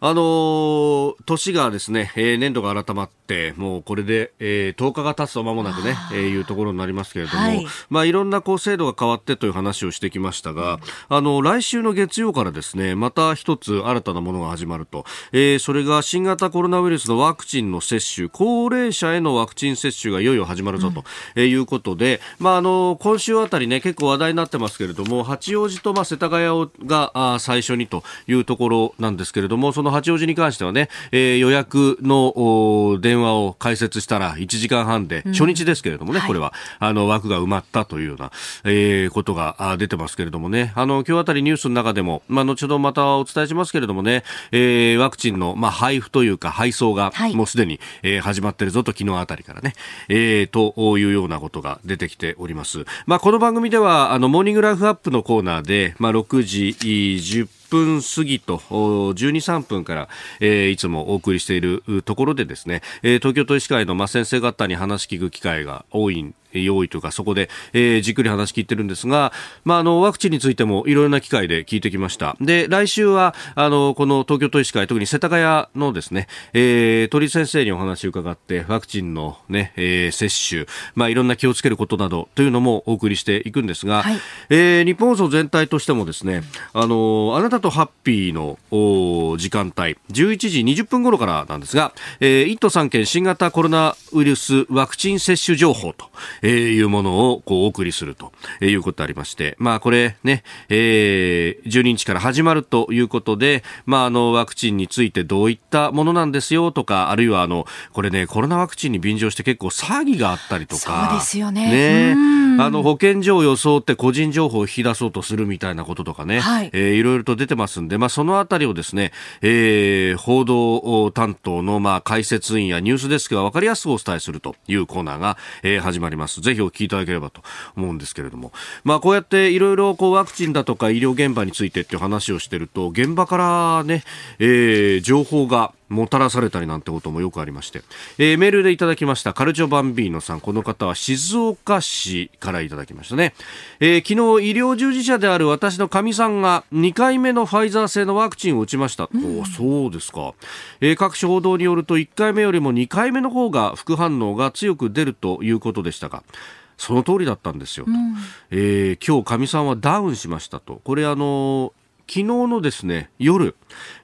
あのー、年がですね、えー、年度が改まって、もうこれで、えー、10日が経つと間もなくね、えー、いうところになりますけれども、はい、まあいろんなこう制度が変わってという話をしてきましたが、あの、来週の月曜からですね、また一つ新たなものが始まると、えー、それが新型コロナウイルスのワクチンの接種、高齢者へのワクチン接種がいよいよ始まるぞと、うん、いうことで、まああの、今週あたりね、結構話題になってますけれども、八王子とまあ世田谷があ最初にというところなんですけれども、そのの八王子に関してはね、えー、予約の電話を開設したら1時間半で、初日ですけれどもね、うん、これは、あの、枠が埋まったというような、えー、ことが出てますけれどもね、あの、今日あたりニュースの中でも、まあ、後ほどまたお伝えしますけれどもね、えー、ワクチンの、まあ、配布というか、配送が、もうすでに、えー、始まってるぞと、昨日あたりからね、えー、というようなことが出てきております。まあ、この番組では、あの、モーニングライフアップのコーナーで、まあ、6時10分分過ぎと12、3分から、えー、いつもお送りしているところでですね、えー、東京都医師会の、先生方に話聞く機会が多い用意というか、そこで、えー、じっくり話聞いてるんですが、まあ、あの、ワクチンについてもいろいろな機会で聞いてきました。で、来週は、あの、この東京都医師会、特に世田谷のですね、えー、鳥先生にお話を伺って、ワクチンのね、えー、接種、まあ、いろんな気をつけることなどというのもお送りしていくんですが、はい、えー、日本放送全体としてもですね、あの、あなたとハッピーの時間帯、11時20分頃からなんですが、えー、1都3県新型コロナウイルスワクチン接種情報と、えー、いうものをこうお送りするということありまして、まあこれね、えー、12日から始まるということで、まああのワクチンについてどういったものなんですよとか、あるいはあの、これね、コロナワクチンに便乗して結構詐欺があったりとか、そうですよね。ねあの保健所を装って個人情報を引き出そうとするみたいなこととかね、はい、えー、いろいろと出てますんで、まあそのあたりをですね、えー、報道担当のまあ解説員やニュースデスクが分かりやすくお伝えするというコーナーが、えー、始まります。ぜひお聞きいただければと思うんですけれども、まあこうやっていろいろこうワクチンだとか医療現場についてっていう話をしてると、現場からね、えー、情報がもたらされたりなんてこともよくありまして、えー、メールでいただきましたカルチョバンビーノさん。この方は静岡市からいただきましたね、えー、昨日医療従事者である私のかみさんが2回目のファイザー製のワクチンを打ちました、うん、おそうですか、えー、各種報道によると1回目よりも2回目の方が副反応が強く出るということでしたがその通りだったんですよと、うん、えー、今日かみさんはダウンしましたと。これあの昨日のですね夜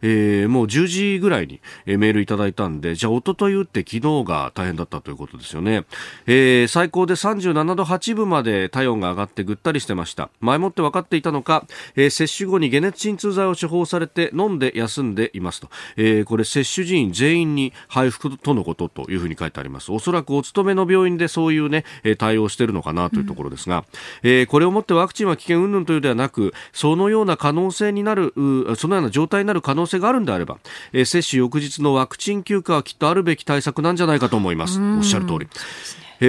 えー、もう10時ぐらいに、え、メールいただいたんで、じゃあ、おととい打って昨日が大変だったということですよね。えー、最高で37度8分まで体温が上がってぐったりしてました。前もって分かっていたのか、えー、接種後に解熱鎮痛剤を処方されて飲んで休んでいますと。えー、これ接種人員全員に配布とのことというふうに書いてあります。おそらくお勤めの病院でそういうね、対応してるのかなというところですが、うん、えー、これをもってワクチンは危険云々というではなく、そのような可能性になる、そのような状態になる可能性があるんであれば、えー、接種翌日のワクチン休暇はきっとあるべき対策なんじゃないかと思います。おっしゃる通り。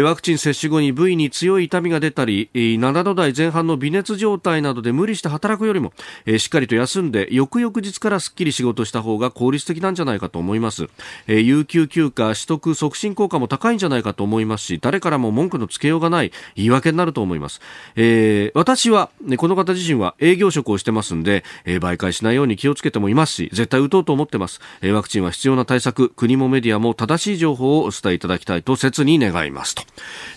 ワクチン接種後に部位に強い痛みが出たり7度台前半の微熱状態などで無理して働くよりもしっかりと休んで翌々日からすっきり仕事した方が効率的なんじゃないかと思います。有給休暇取得促進効果も高いんじゃないかと思いますし誰からも文句のつけようがない言い訳になると思います、えー、私はこの方自身は営業職をしてますんで媒介しないように気をつけてもいますし絶対打とうと思ってます。ワクチンは必要な対策国もメディアも正しい情報をお伝えいただきたいと切に願いますと。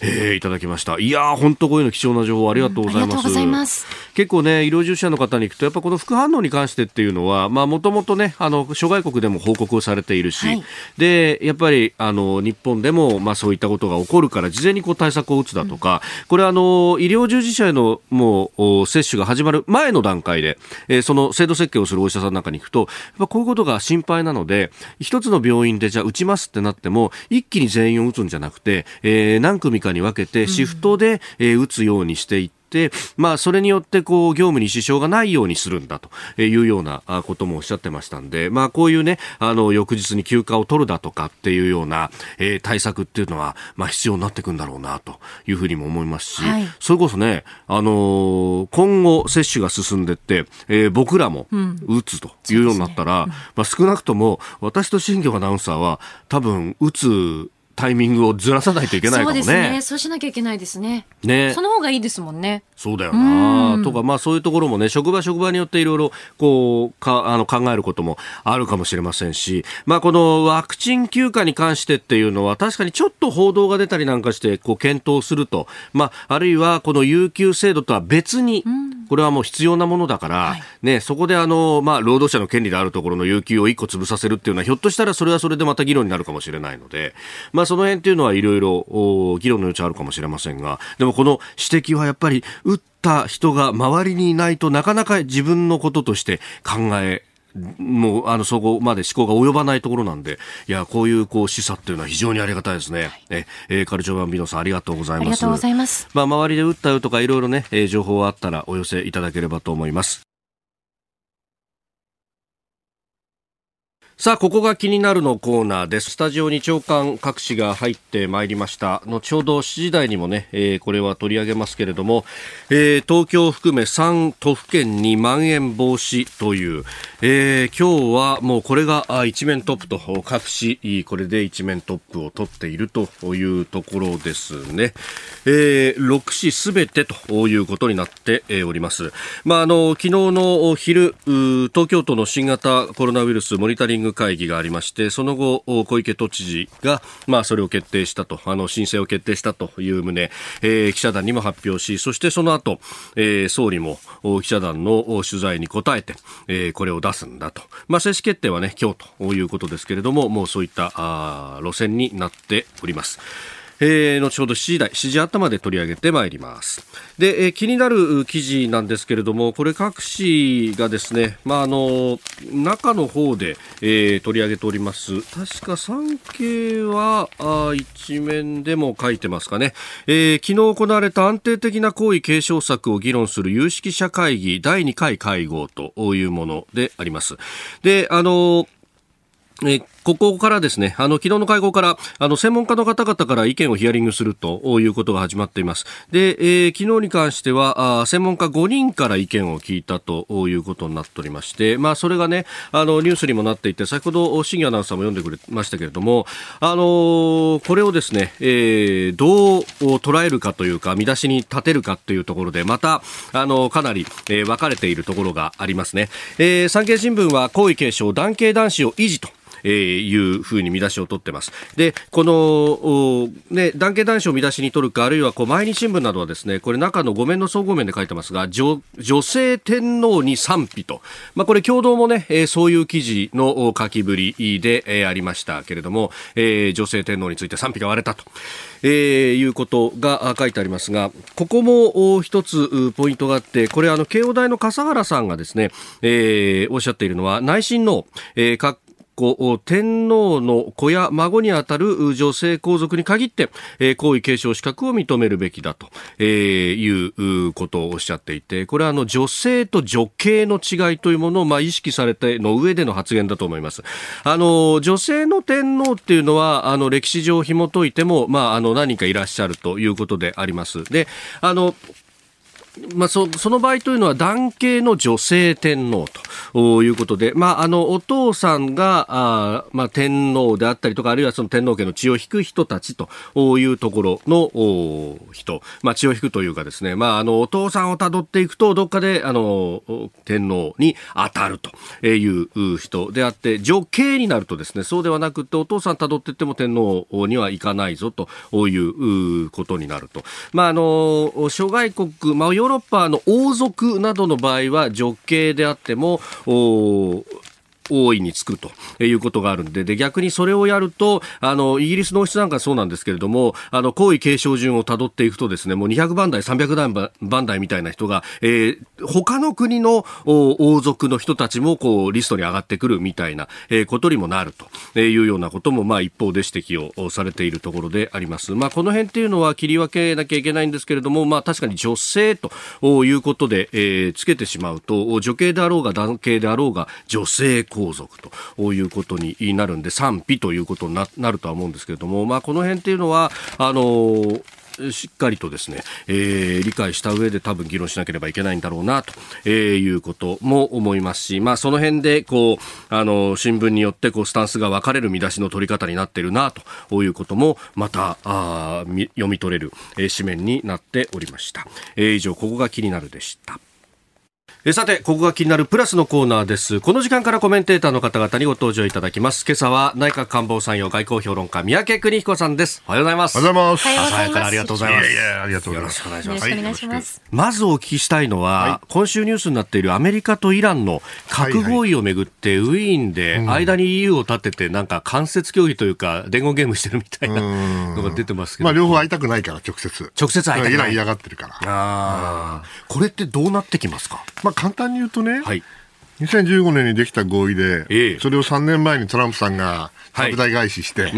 えー、いただきました。いやー、本当こういうの貴重な情報ありがとうございます。うん、ます結構ね、医療従事者の方に行くと、やっぱこの副反応に関してっていうのは、まあ、もともとね、あの、諸外国でも報告されているし、はい、で、やっぱり、あの、日本でも、まあ、そういったことが起こるから、事前にこう対策を打つだとか、うん、これあの、医療従事者への、もう、接種が始まる前の段階で、えー、その制度設計をするお医者さんなんかに行くと、やっぱこういうことが心配なので、一つの病院でじゃあ打ちますってなっても、一気に全員を打つんじゃなくて、えー、何組かに分けてシフトで、えー、打つようにしていって、まあ、それによってこう業務に支障がないようにするんだというようなこともおっしゃってましたんで、まあ、こういうね、あの、翌日に休暇を取るだとかっていうような、えー、対策っていうのは、まあ、必要になってくんだろうなというふうにも思いますし、はい、それこそね、あのー、今後接種が進んでって、えー、僕らも打つというようになったら、うんね。うん、まあ、少なくとも私と新庄アナウンサーは多分打つタイミングをずらさないといけないかもね。そうですね。そうしなきゃいけないですね。ね。その方がいいですもんね。そうだよな。とか、まあそういうところもね、職場職場によっていろいろ、こう、か、あの、考えることもあるかもしれませんし、まあこのワクチン休暇に関してっていうのは、確かにちょっと報道が出たりなんかして、こう、検討すると、まあ、あるいはこの有給制度とは別に、これはもう必要なものだから、はい、ね、そこであの、まあ、労働者の権利であるところの有給を一個潰させるっていうのは、ひょっとしたらそれはそれでまた議論になるかもしれないので、まあその辺っていうのはいろいろ議論の余地あるかもしれませんが、でもこの指摘はやっぱり、打った人が周りにいないとなかなか自分のこととして考えもう、あの、そこまで思考が及ばないところなんで、いや、こういう、こう、示唆っていうのは非常にありがたいですね。え、えー、カルチョバンビノさん、ありがとうございます。ありがとうございます。まあ、周りで打ったよとか、いろいろね、えー、情報あったらお寄せいただければと思います。さあ、ここが気になるのコーナーです。スタジオに長官各紙が入ってまいりました。後ほど7時台にもね、えー、これは取り上げますけれども、えー、東京を含め3都府県にまん延防止という、えー、今日はもうこれが一面トップと各紙、これで一面トップを取っているというところですね。えー、6紙すべてということになっております。まあ、あの、昨日の昼、東京都の新型コロナウイルスモニタリング会議がありましてその後小池都知事が、まあ、それを決定したとあの申請を決定したという旨、えー、記者団にも発表しそしてその後、えー、総理も記者団の取材に答えて、えー、これを出すんだと、まあ、正式決定はね今日ということですけれどももうそういったあ路線になっております。えー、後ほど7時台、7時頭で取り上げてまいります。で、えー、気になる記事なんですけれども、これ各紙がですね、まあ、あの、中の方で、えー、取り上げております。確か産経は、あ一面でも書いてますかね。えー、昨日行われた安定的な行為継承策を議論する有識者会議第2回会合というものであります。で、あの、えここからですね、あの、昨日の会合から、あの、専門家の方々から意見をヒアリングするということが始まっています。で、えー、昨日に関しては、あ専門家5人から意見を聞いたということになっておりまして、まあ、それがね、あの、ニュースにもなっていて、先ほど、新アナウンサーも読んでくれましたけれども、あのー、これをですね、えー、どう捉えるかというか、見出しに立てるかというところで、また、あの、かなり、えー、分かれているところがありますね。えー、産経新聞は、皇位継承、男系男子を維持と、えー、いうふうに見出しを取ってます。で、この、ね、団結男子を見出しに取るか、あるいはこう毎日新聞などはですね、これ中の5面の総合面で書いてますが、女女性天皇に賛否と、まあ、これ共同もね、えー、そういう記事の書きぶりで、えー、ありましたけれども、えー、女性天皇について賛否が割れたと。えー、いうことが書いてありますが、ここも一つポイントがあって、これあの、慶応大の笠原さんがですね、えー、おっしゃっているのは、内親王、えー、子天皇の子や孫にあたる女性皇族に限って、えー、皇位継承資格を認めるべきだと、えー、いうことをおっしゃっていて、これはあの女性と女系の違いというものをまあ意識されての上での発言だと思います。あの女性の天皇っていうのはあの歴史上紐解いてもまああの何人かいらっしゃるということであります。で、あのまあ、そその場合というのは男系の女性天皇ということで、まあ、あのお父さんがあ、まあ、天皇であったりとかあるいはその天皇家の血を引く人たちというところの人、まあ、血を引くというかですね、まあ、あのお父さんをたどっていくとどっかであの天皇に当たるという人であって女系になるとですねそうではなくてお父さんたどっていっても天皇にはいかないぞということになると。まあ、あの諸外国、まあ、ヨーロッパの王族などの場合は女系であっても大いにつくということがあるんで、で、逆にそれをやると、あの、イギリスの王室なんかそうなんですけれども、あの、皇位継承順をたどっていくとですね、もう200番台、300番台みたいな人が、えー、他の国の王族の人たちも、こう、リストに上がってくるみたいな、えー、ことにもなるというようなことも、まあ、一方で指摘をされているところであります。まあ、この辺っていうのは切り分けなきゃいけないんですけれども、まあ、確かに女性ということで、えー、つけてしまうと、女系であろうが男系であろうが、女性皇族ということになるんで、賛否ということになるとは思うんですけれども、まあ、この辺っていうのは、あのしっかりとですね、えー、理解した上で多分議論しなければいけないんだろうなと、えー、いうことも思いますし、まあその辺でこう、あの、新聞によってこうスタンスが分かれる見出しの取り方になっているなということもまたあ読み取れる、えー、紙面になっておりました。えー、以上、ここが気になるでした。えさて、ここが気になるプラスのコーナーです。この時間からコメンテーターの方々にご登場いただきます。今朝は内閣官房参与外交評論家、三宅邦彦さんです。おはようございます。おはようございます。朝早からありがとうございます。いやいや、ありがとうございます。よろしくお願いします。よろしくお願いします。まずお聞きしたいのは、はい、今週ニュースになっているアメリカとイランの核合意をめぐって、ウィーンで間に EU を立てて、なんか間接協議というか、伝言ゲームしてるみたいなのが出てますけど。まあ、両方会いたくないから、直接。直接会いたくない。イラン嫌がってるから。ああ。これってどうなってきますか？まあ、簡単に言うとね、ね、はい、2015年にできた合意で、ええ、それを3年前にトランプさんが拡大返しして、はい、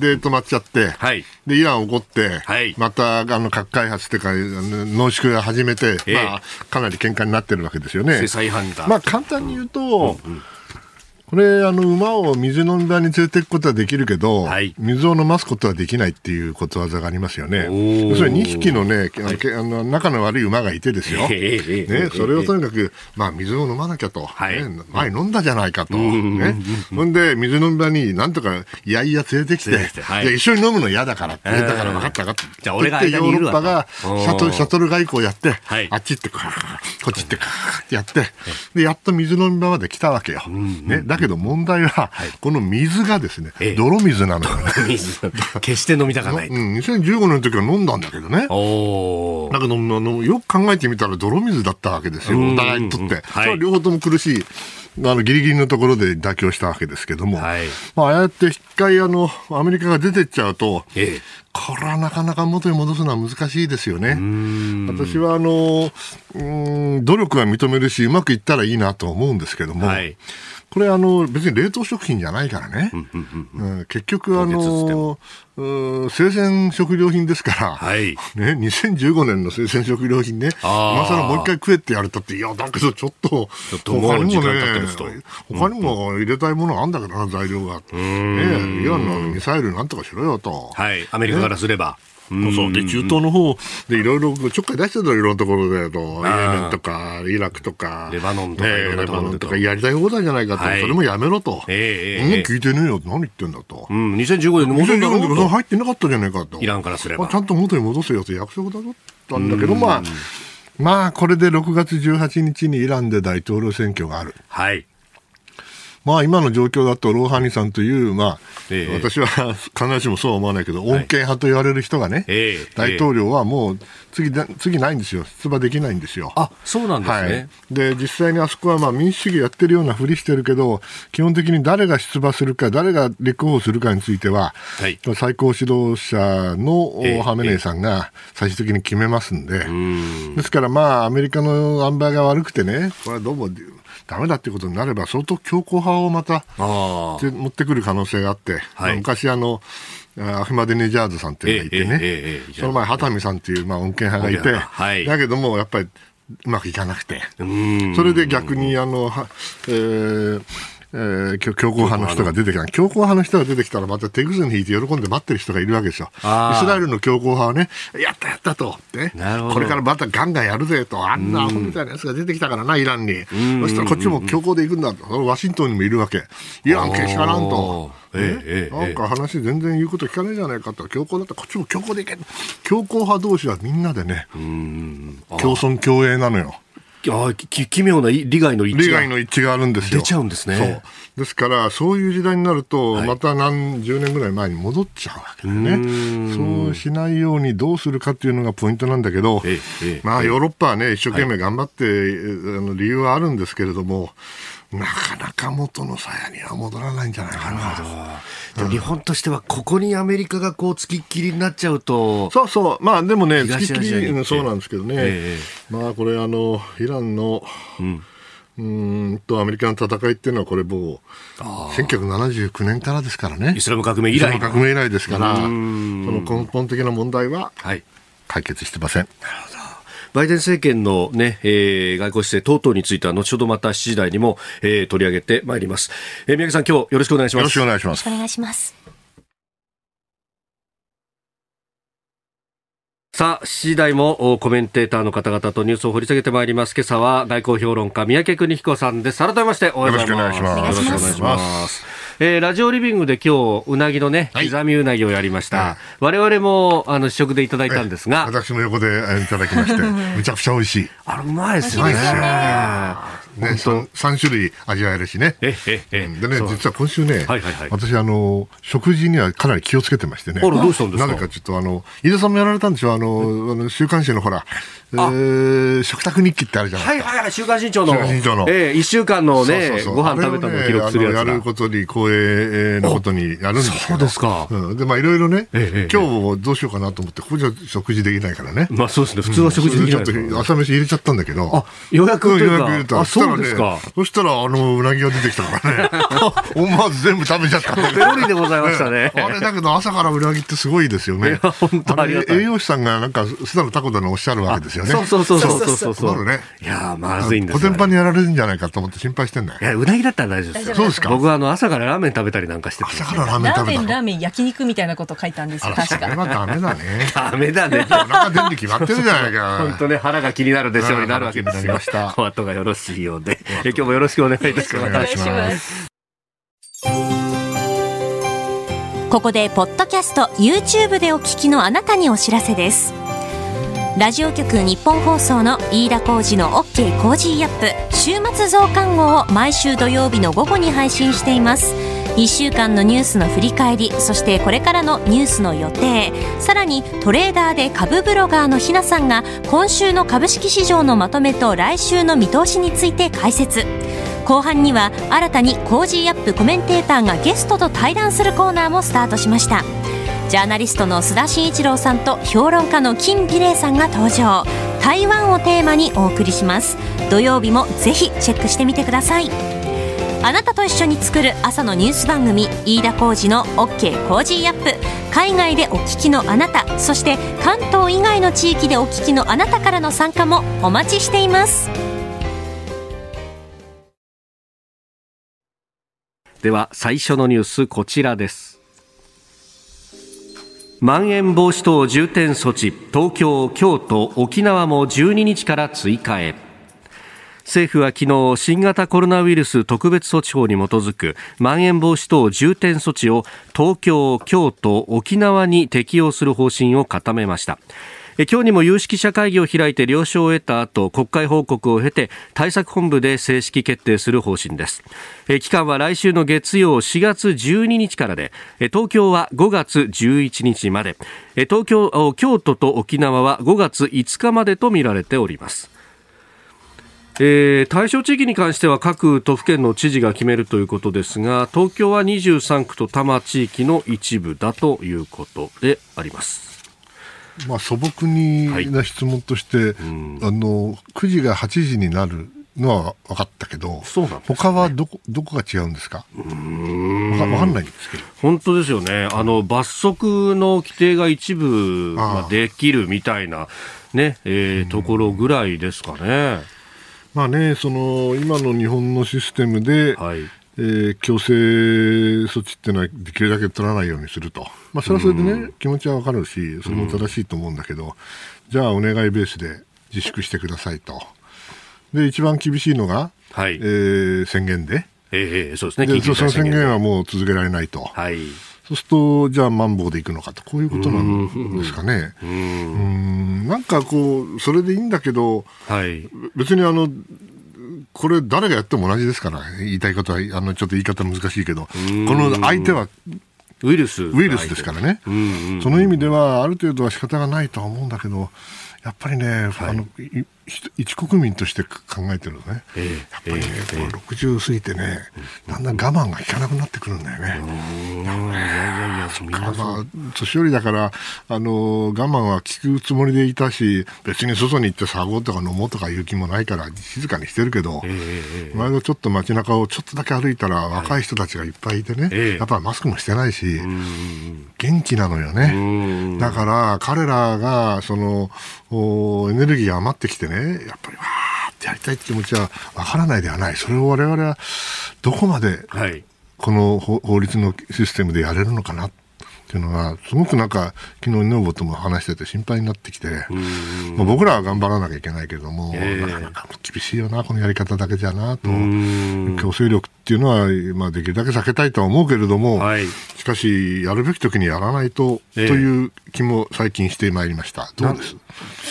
で、止まっちゃって、はい、で、イラン怒って、はい、また、あの、核開発っていうか、濃縮が始めて、え、まあ、かなり喧嘩になってるわけですよね。まあ、簡単に言うと、うんうんこれ、あの、馬を水飲み場に連れていくことはできるけど、はい、水を飲ますことはできないっていうことわざがありますよね。それ2匹のね、あの仲の悪い馬がいてですよ。ね、それをとにかく、まあ、水を飲まなきゃと。はい、ね、前飲んだじゃないかと。ね。ほんで、水飲み場になんとか、いやいや連れてきて、はい、一緒に飲むの嫌だからって言ったから分かったかって。じゃあ俺がヨーロッパがシャトル、シャトル外交やって、あっち行って、こっち行って、ってやって、で、やっと水飲み場まで来たわけよ。ね。だけど問題は、この水がですね、泥水なのよね。水。決して飲みたかない。うん、2015年の時は飲んだんだけどね。おだけど、あの、よく考えてみたら泥水だったわけですよ。お互いにとって。はい、両方とも苦しい。あのギリギリのところで妥協したわけですけども、はい、まあ、ああやって一回あのアメリカが出てっちゃうと、ええ、これはなかなか元に戻すのは難しいですよね。私はあのうん努力は認めるし、うまくいったらいいなと思うんですけども、はいこれあの、別に冷凍食品じゃないからね、うん結局あの、生鮮食料品ですから、はい、ね、2015年の生鮮食料品ね、今更もう一回食えってやれたって、いや、だけどちょっと、他にもね、他にも入れたいものあるんだけどな、材料が。ね、イランのミサイルなんとかしろよと。はい、アメリカからすれば。ねそうで中東の方でいろいろちょっかい出してたいろんなところでと、イエメンとかイラクとか、レバノンとか、レバノンとかやりたい放題じゃないかと、それもやめろと、ええ、もう聞いてねえよ、何言ってんだと、うん、2015年に戻る入ってなかったじゃないかと、イランからすれば、ちゃんと元に戻せよと約束だったんだけど、まあ、まあ、これで6月18日にイランで大統領選挙がある。はいまあ今の状況だとローハニさんという、まあ、えー、私は 必ずしもそうは思わないけど、穏健派と言われる人がね、えー、大統領はもう次次ないんですよ、出馬できないんですよ。あそうなんですね。はい、で実際にあそこはまあ民主主義やってるようなふりしてるけど、基本的に誰が出馬するか、誰が立候補するかについては、はい、最高指導者のハメネイさんが最終的に決めますんで、えー、ですからまあ、アメリカの塩梅が悪くてね、これはどうもダメだっていうことになれば、相当強硬派をまた持ってくる可能性があって、はい、昔あの、アフマデネジャーズさんっていうのがいてね、えええ、その前、畑見さんっていう、まあ、穏健派がいて、はい、だけども、やっぱりうまくいかなくて、それで逆にあの、えー、えー、強硬派の人が出てきた。強硬派の人が出てきたらまた手ぐすに引いて喜んで待ってる人がいるわけですよ。イスラエルの強硬派はね、やったやったと。ね、これからまたガンガンやるぜと。あんなアホみたいなやつが出てきたからな、イランに。そしたらこっちも強硬で行くんだと。ワシントンにもいるわけ。イランけしからんと。ええなんか話全然言うこと聞かないじゃないかと強硬だったらこっちも強硬でいけ強硬派同士はみんなでね共存共栄なのよあき奇妙な利害の一致利害の一致があるんですよ。出ちゃうんですね。そうですから、そういう時代になると、はい、また何十年ぐらい前に戻っちゃうわけだよね。そうしないようにどうするかっていうのがポイントなんだけど、ええ、まあ、ヨーロッパはね、一生懸命頑張って、あの理由はあるんですけれども、なかなか元の鞘には戻らないんじゃないかな。でも日本としてはここにアメリカがこう付きっきりになっちゃうと。そうそう。まあでもね、付きっきり、そうなんですけどね。えー、まあこれあの、イランの、うん。うんとアメリカの戦いっていうのはこれもう1979年からですからね。イスラム革命以来。革命以来ですからその根本的な問題は解決してません、はい、バイデン政権のね、えー、外交姿勢等々については後ほどまた7時台にも、えー、取り上げてまいります。えー、宮城さん今日よろしくお願いします。よろしくお願いします。お願いします。さあ、7時台もコメンテーターの方々とニュースを掘り下げてまいります。今朝は外交評論家、三宅邦彦さんです。改めましておはようございます。よろしくお願いします。よろしくお願いします。えー、ラジオリビングで今日うなぎのね、刻みうなぎをやりました、はい、我々もあの試食でいただいたんですが、私も横でいただきまして むちゃくちゃ美味しいあれうまいですよねね、3, 種類味わえるしね。えええでね、実は今週ね、はいはいはい、私あの、食事にはかなり気をつけてましてね。あら、どうしたんですか？なぜかちょっとあの、飯田さんもやられたんでしょ？あの、あの週刊誌のほら、えー、食卓日記ってあるじゃないですか。はいはいはい、週刊新潮の。週刊新潮の。えー、1週間のね、そうそうそうご飯食べたのを記録するやつやることに光栄なことにやるんですそうですか。うん、で、まあいろいろね、ええ、今日どうしようかなと思って、ここじゃ食事できないからね。まあそうですね、普通は食事できない、うん、ちょっと朝飯入れちゃったんだけど。あ、予約というか。予約入れた。あ、そうですか。そしたら、あの、うなぎが出てきたからね。思わず全部食べちゃった。ペロリでございましたね。あれだけど朝からうなぎってすごいですよね。本当ありが栄養士さんがなんか、すだのタコだのおっしゃるわけですよね。そうそうそうそうそうそう。ね。いやまずいんですよ。コテンパンにやられるんじゃないかと思って心配してんだよ。いや、うなぎだったら大丈夫ですよ。そうですか。僕はあの、朝からラーメン食べたりなんかして朝からラーメン食べたラーメン、ラーメン、焼肉みたいなこと書いたんですよ、確か。それはダメだね。ダメだね。お腹出るに決まってるじゃないか。本当ね、腹が気になるでしょうになるわけですよ。お後がよろしいようで。今日もよろしくお願いいたします。お願いします。ここでポッドキャスト YouTube でお聞きのあなたにお知らせですラジオ局ニッポン放送の飯田浩二の OK Cozy Up。週末増刊号を毎週土曜日の午後に配信しています。1週間のニュースの振り返りそしてこれからのニュースの予定。さらにトレーダーで株ブロガーのひなさんが今週の株式市場のまとめと来週の見通しについて解説。後半には新たに Cozy Up コメンテーターがゲストと対談するコーナーもスタートしました。ジャーナリストの須田慎一郎さんと評論家の金美齢さんが登場。台湾をテーマにお送りします。土曜日もぜひチェックしてみてください。あなたと一緒に作る朝のニュース番組飯田浩二の OK Cozy Up。海外でお聞きのあなたそして関東以外の地域でお聞きのあなたからの参加もお待ちしています。では最初のニュースこちらです。まん延防止等重点措置東京、京都、沖縄も12日から追加へ。政府は昨日新型コロナウイルス特別措置法に基づくまん延防止等重点措置を東京、京都、沖縄に適用する方針を固めました。今日にも有識者会議を開いて了承を得た後国会報告を経て対策本部で正式決定する方針です。期間は来週の月曜4月12日からで東京は5月11日まで。東京京都と沖縄は5月5日までとみられております。えー、対象地域に関しては各都府県の知事が決めるということですが東京は23区と多摩地域の一部だということであります。まあ、素朴にな質問として、はい、あの9時が8時になるのは分かったけど、そうなん、ね、他はどこどこが違うんですか？分かかんないんですけど。本当ですよね、あの罰則の規定が一部できるみたいな、ねえー、ところぐらいですかね。まあね、その今の日本のシステムで、はいえー、強制措置っていうのはできるだけ取らないようにすると、まあ、それはそれでね、うん、気持ちはわかるし、それも正しいと思うんだけど、うん、じゃあお願いベースで自粛してくださいと、で一番厳しいのが、はい。えー、宣言で、えー、そうですね。でその宣言はもう続けられないと。はい。そうすると、じゃあ、マンボウでいくのかと、こういうことなんですかね。うん、なんかこう、それでいいんだけど、はい、別にあの、これ、誰がやっても同じですから、言いたいことは、あのちょっと言い方難しいけど、この相手はウイルスウイルスですからね、その意味では、ある程度は仕方がないとは思うんだけど、やっぱりね、はい、あの一国民として考えてるのね、えー、やっぱりね、えー、60過ぎてね、だんだん我慢が効かなくなってくるんだよね。いやいやいや、そまあ、年寄りだから、あの、我慢は効くつもりでいたし、別に外に行って騒ごうとか飲もうとかいう気もないから、静かにしてるけど、えー、前のちょっと街中をちょっとだけ歩いたら、若い人たちがいっぱいいてね、はい、やっぱりマスクもしてないし、元気なのよね。だから、彼らが、その、エネルギー余ってきてね、やっぱりわーってやりたいって気持ちはわからないではない。それを我々はどこまで、この法律のシステムでやれるのかなっていうのが、すごくなんか、昨日女房とも話してて心配になってきて、まあ、僕らは頑張らなきゃいけないけども、えー、なかなか厳しいよな、このやり方だけじゃなと、強制力っていうのは、まあ、できるだけ避けたいとは思うけれども、はい、しかし、やるべき時にやらないと、えー、という気も最近してまいりました。どうです？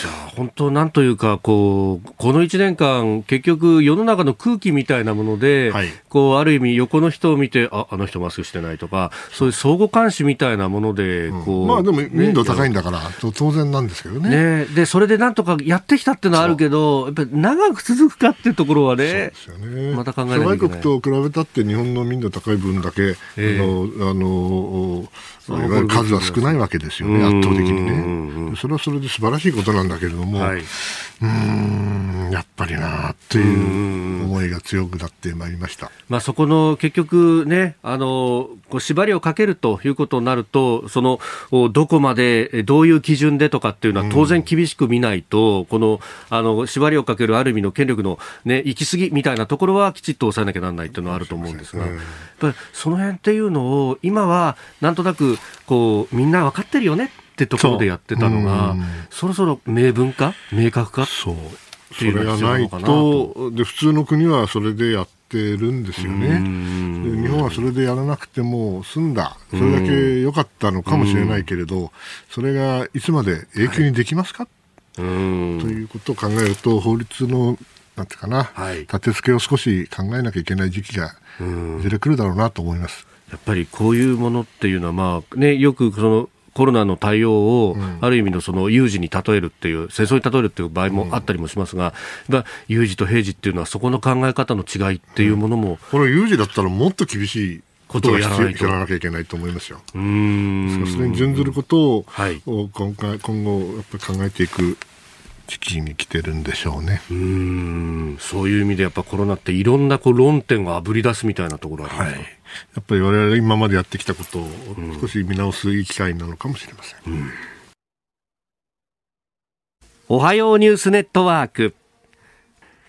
じゃあ本当、なんというかこう、この1年間、結局、世の中の空気みたいなもので、はい、こうある意味、横の人を見て、ああの人マスクしてないとか、そういう相互監視みたいなもので、こう、うん、まあでも、民度高いんだから、当然なんですけどね。ね。で、それでなんとかやってきたっていうのはあるけど、やっぱり長く続くかっていうところはね、そうですよね。また考えないけない。諸外国と比べたって、日本の民度高い分だけ、えー、あのあの数は少ないわけですよね、圧倒的にね。それはそれで素晴らしいことなんだけれども、はい、うんやっぱりなという思いが強くなってまいりました、まあ、そこの結局ね、あのこう縛りをかけるということになると、そのどこまで、どういう基準でとかっていうのは当然厳しく見ないと、このあの縛りをかけるある意味の権力の、ね、行き過ぎみたいなところはきちっと抑えなきゃならないっていうのはあると思うんですが、やっぱりその辺っていうのを、今はなんとなくこうみんな分かってるよねってところでやってたのが、そろそろ明文化、明確化？そう。それがないとで、普通の国はそれでやってるんですよね。日本はそれでやらなくても済んだ、それだけ良かったのかもしれないけれど、それがいつまで永久にできますか、はい、ということを考えると、法律のなんていうかな、はい、立て付けを少し考えなきゃいけない時期がいずれ来るだろうなと思います。やっぱりこういうものっていうのは、まあね、よくそのコロナの対応を、ある意味のその有事に例えるっていう、戦争に例えるっていう場合もあったりもしますが、うん、有事と平時っていうのは、そこの考え方の違いっていうものも、うん、これ、有事だったらもっと厳しいことをやらなきゃいけないと思いますよ。うん。それに準ずることを、はい、今回今後、やっぱり考えていく時期に来てるんでしょうね。うん。そういう意味でやっぱコロナっていろんなこう論点をあぶり出すみたいなところあります、はい、やっぱり我々今までやってきたことを少し見直すいい機会なのかもしれません、うん、おはようニュースネットワーク。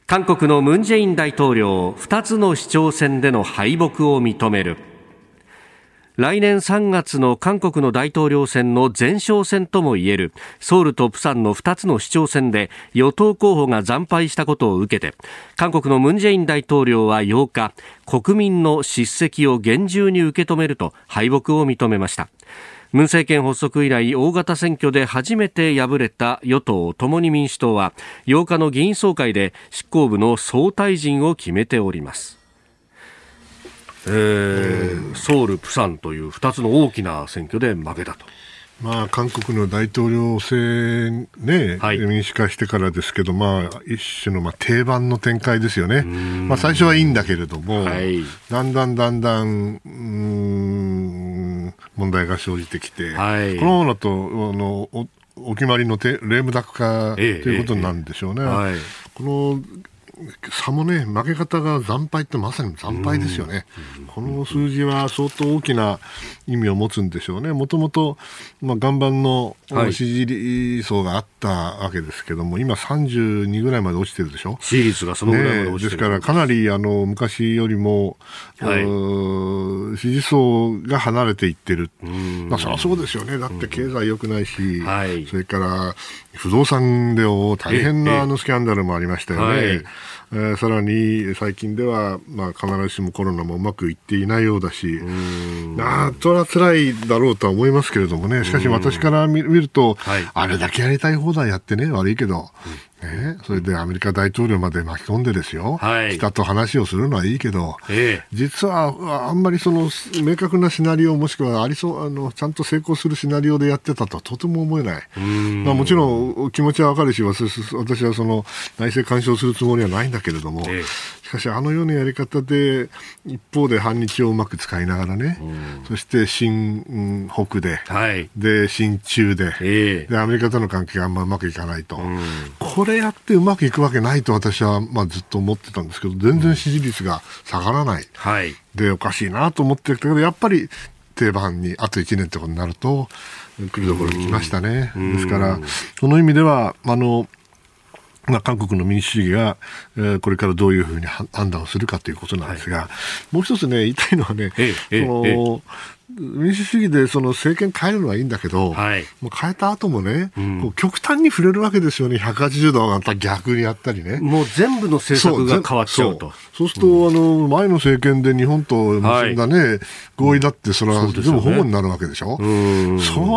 韓国のムン・ジェイン大統領2つの市長選での敗北を認める来年3月の韓国の大統領選の前哨戦ともいえるソウルとプサンの2つの市長選で与党候補が惨敗したことを受けて韓国のムン・ジェイン大統領は8日国民の叱責を厳重に受け止めると敗北を認めました。ムン政権発足以来大型選挙で初めて敗れた与党共に民主党は8日の議員総会で執行部の総退陣を決めております。えー、ソウル、プサンという2つの大きな選挙で負けたと。まあ、韓国の大統領選、ね、はい、民主化してからですけど、まあ、一種のまあ定番の展開ですよね。まあ、最初はいいんだけれども、はい、だんだんだんだん、うん問題が生じてきて、はい、このままだとあのおお決まりのレームダック化ということなんでしょうね。ええはい、この差もね、負け方が惨敗ってまさに惨敗ですよね。この数字は相当大きな意味を持つんでしょうね。もともと、まあ、岩盤の支持層があったわけですけども、はい、今32ぐらいまで落ちてるでしょ。支持率がそのぐらいまで落ちてる、ね、ですからかなりあの昔よりも、はい、支持層が離れていってる。まあそりゃそうですよね。だって経済良くないし、はい、それから不動産で大変なあのスキャンダルもありましたよね。えー、さらに最近では、まあ、必ずしもコロナもうまくいっていないようだし、あそれは辛いだろうとは思いますけれどもね、しかし私から見ると、はい、あれだけやりたい放題やってね、悪いけど、ね、それでアメリカ大統領まで巻き込んでですよ、はい、北と話をするのはいいけど、ええ、実はあんまりその明確なシナリオもしくはありそうあのちゃんと成功するシナリオでやってたとはとても思えない、まあ、もちろん気持ちはわかるし私はその内政干渉するつもりはないんだけれども、えかしあのようなやり方で一方で反日をうまく使いながらね、うん、そして新北で、はい、で新中でえー、でアメリカとの関係があんまうまくいかないと、うん、これやってうまくいくわけないと私は、まあ、ずっと思ってたんですけど全然支持率が下がらない、はい、でおかしいなと思ってたけどやっぱり定番にあと1年ってことになると来るところに来ましたね。ですからその意味ではあのまあ、韓国の民主主義が、えー、これからどういうふうに判断をするかということなんですが、はい、もう一つね、言いたいのはね、ええその、民主主義でその政権変えるのはいいんだけど、はい、もう変えた後もね、うん、こう極端に触れるわけですよね、180度また逆にやったりね。もう全部の政策が変わっちゃうと。そうすると、うん、あの前の政権で日本と結んだね、はい、合意だって、それは全部保護になるわけでしょ？そ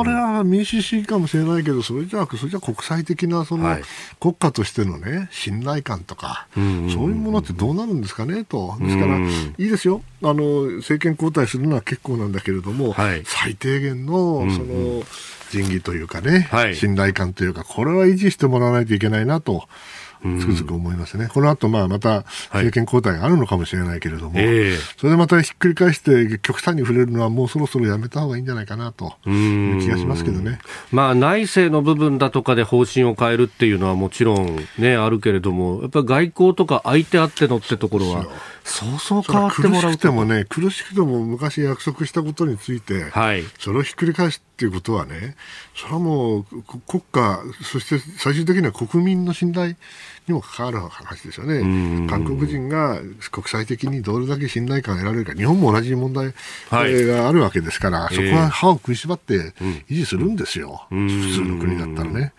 れは民主主義かもしれないけど、それじゃそれじゃ国際的なその、はい、国家としてのね、信頼感とか、そういうものってどうなるんですかねと。ですから、いいですよ。あの政権交代するのは結構なんだけれども、はい、最低限のその仁義というかね、はい、信頼感というか、これは維持してもらわないといけないなと。つくづく思いますね。この後、まあ、また政権交代があるのかもしれないけれども、はいえ。ー、それでまたひっくり返して極端に触れるのはもうそろそろやめた方がいいんじゃないかなという気がしますけどね。まあ、内政の部分だとかで方針を変えるっていうのはもちろんね、あるけれども、やっぱり外交とか相手あってのってところは、そうそう変わってもらう苦しくてもね、苦しくても昔約束したことについて、はい、それをひっくり返すっていうことはね、それはもう国家、そして最終的には国民の信頼にも関わる話ですよね。韓国人が国際的にどれだけ信頼感を得られるか、日本も同じ問題、があるわけですから、そこは歯を食いしばって維持するんですよ、普通の国だったらね。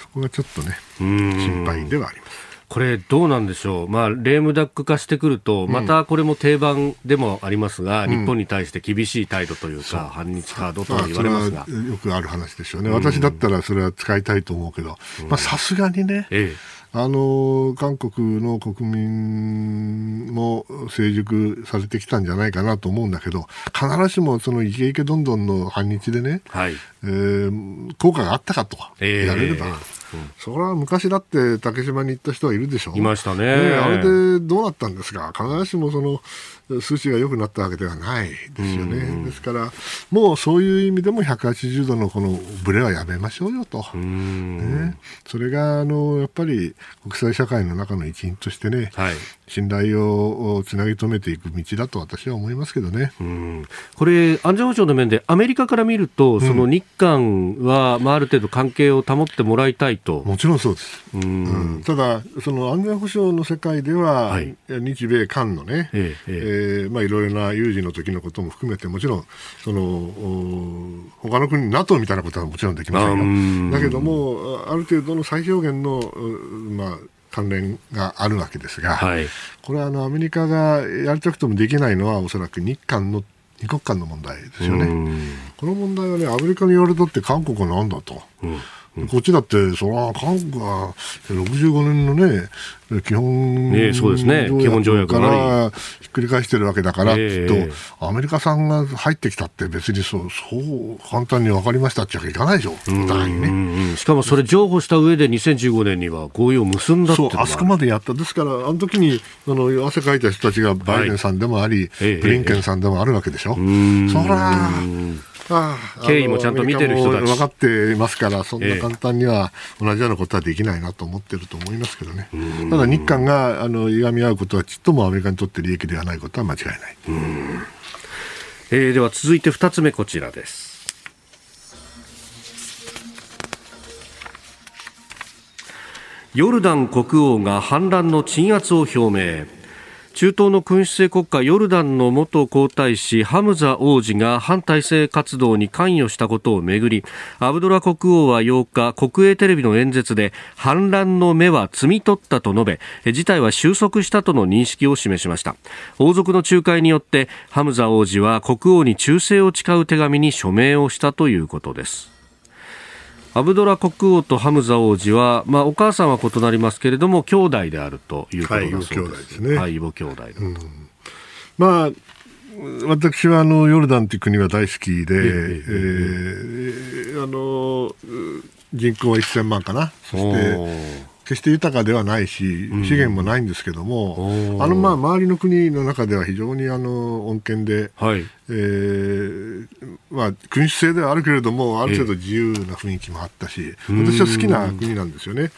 そこがちょっとね、心配ではあります。これ、どうなんでしょう、まあ、レームダック化してくると、またこれも定番でもありますが、うん、日本に対して厳しい態度というか、う。ん、反日カードと言われますが、よくある話ですよね、私だったらそれは使いたいと思うけど、さすがにね、ええ。あの韓国の国民も成熟されてきたんじゃないかなと思うんだけど必ずしもそのイケイケどんどんの反日でね、はい。えー、効果があったかと言われれば、えーそれは昔だって竹島に行った人はいるでしょいましたね、ね、あれでどうなったんですか？必ずしもその数値が良くなったわけではないですよね。ですから、もうそういう意味でも180度のこのブレはやめましょうよと。ね、それがあのやっぱり国際社会の中の一員としてね、はい、信頼をつなぎ止めていく道だと私は思いますけどね。これ、安全保障の面でアメリカから見ると、その日韓は、まあ、ある程度関係を保ってもらいたいと。もちろんそうです。うん、ただ、その安全保障の世界では、はい、日米韓のね、えええー、まあ、いろいろな有事の時のことも含めて、もちろん、その、他の国、NATO みたいなことはもちろんできませんよ。だけども、ある程度の最小限の、まあ、関連があるわけですが、はい、これはあのアメリカがやりたくてもできないのは、おそらく日韓の二国間の問題ですよね。この問題はね、アメリカに言われたって韓国はなんだと。うんこっちだって、そら、韓国は65年のね、基本、条約からひっくり返してるわけだから、えー、と、アメリカさんが入ってきたって別にそう、そう簡単に分かりましたっていかないでしょ、お互いにね。しかもそれ譲歩した上で2015年には合意を結んだそう、あそこまでやった。ですから、あの時に、あの、汗かいた人たちがバイデンさんでもあり、はい、ブリンケンさんでもあるわけでしょ。えー、そら、経緯もちゃんと見てる人たち分かっていますから、そんな簡単には同じようなことはできないなと思ってると思いますけどね、ただ日韓があのいがみ合うことはちっともアメリカにとって利益ではないことは間違いない。えー、では続いて2つ目こちらです。ヨルダン国王が反乱の鎮圧を表明。中東の君主制国家ヨルダンの元皇太子ハムザ王子が反体制活動に関与したことをめぐりアブドラ国王は8日国営テレビの演説で反乱の芽は摘み取ったと述べ事態は収束したとの認識を示しました。王族の仲介によってハムザ王子は国王に忠誠を誓う手紙に署名をしたということです。アブドラ国王とハムザ王子は、まあ、お母さんは異なりますけれども兄弟であるということだそうです。はい、ですね。はい、異母兄弟だと。うん、まあ私はあのヨルダンという国は大好きで、えー、あの人口は1000万かな、そして決して豊かではないし、資源もないんですけども、うん、あのまあ周りの国の中では非常にあの穏健で、はい、えー、まあ、君主制ではあるけれども、ある程度自由な雰囲気もあったし、私は好きな国なんですよね。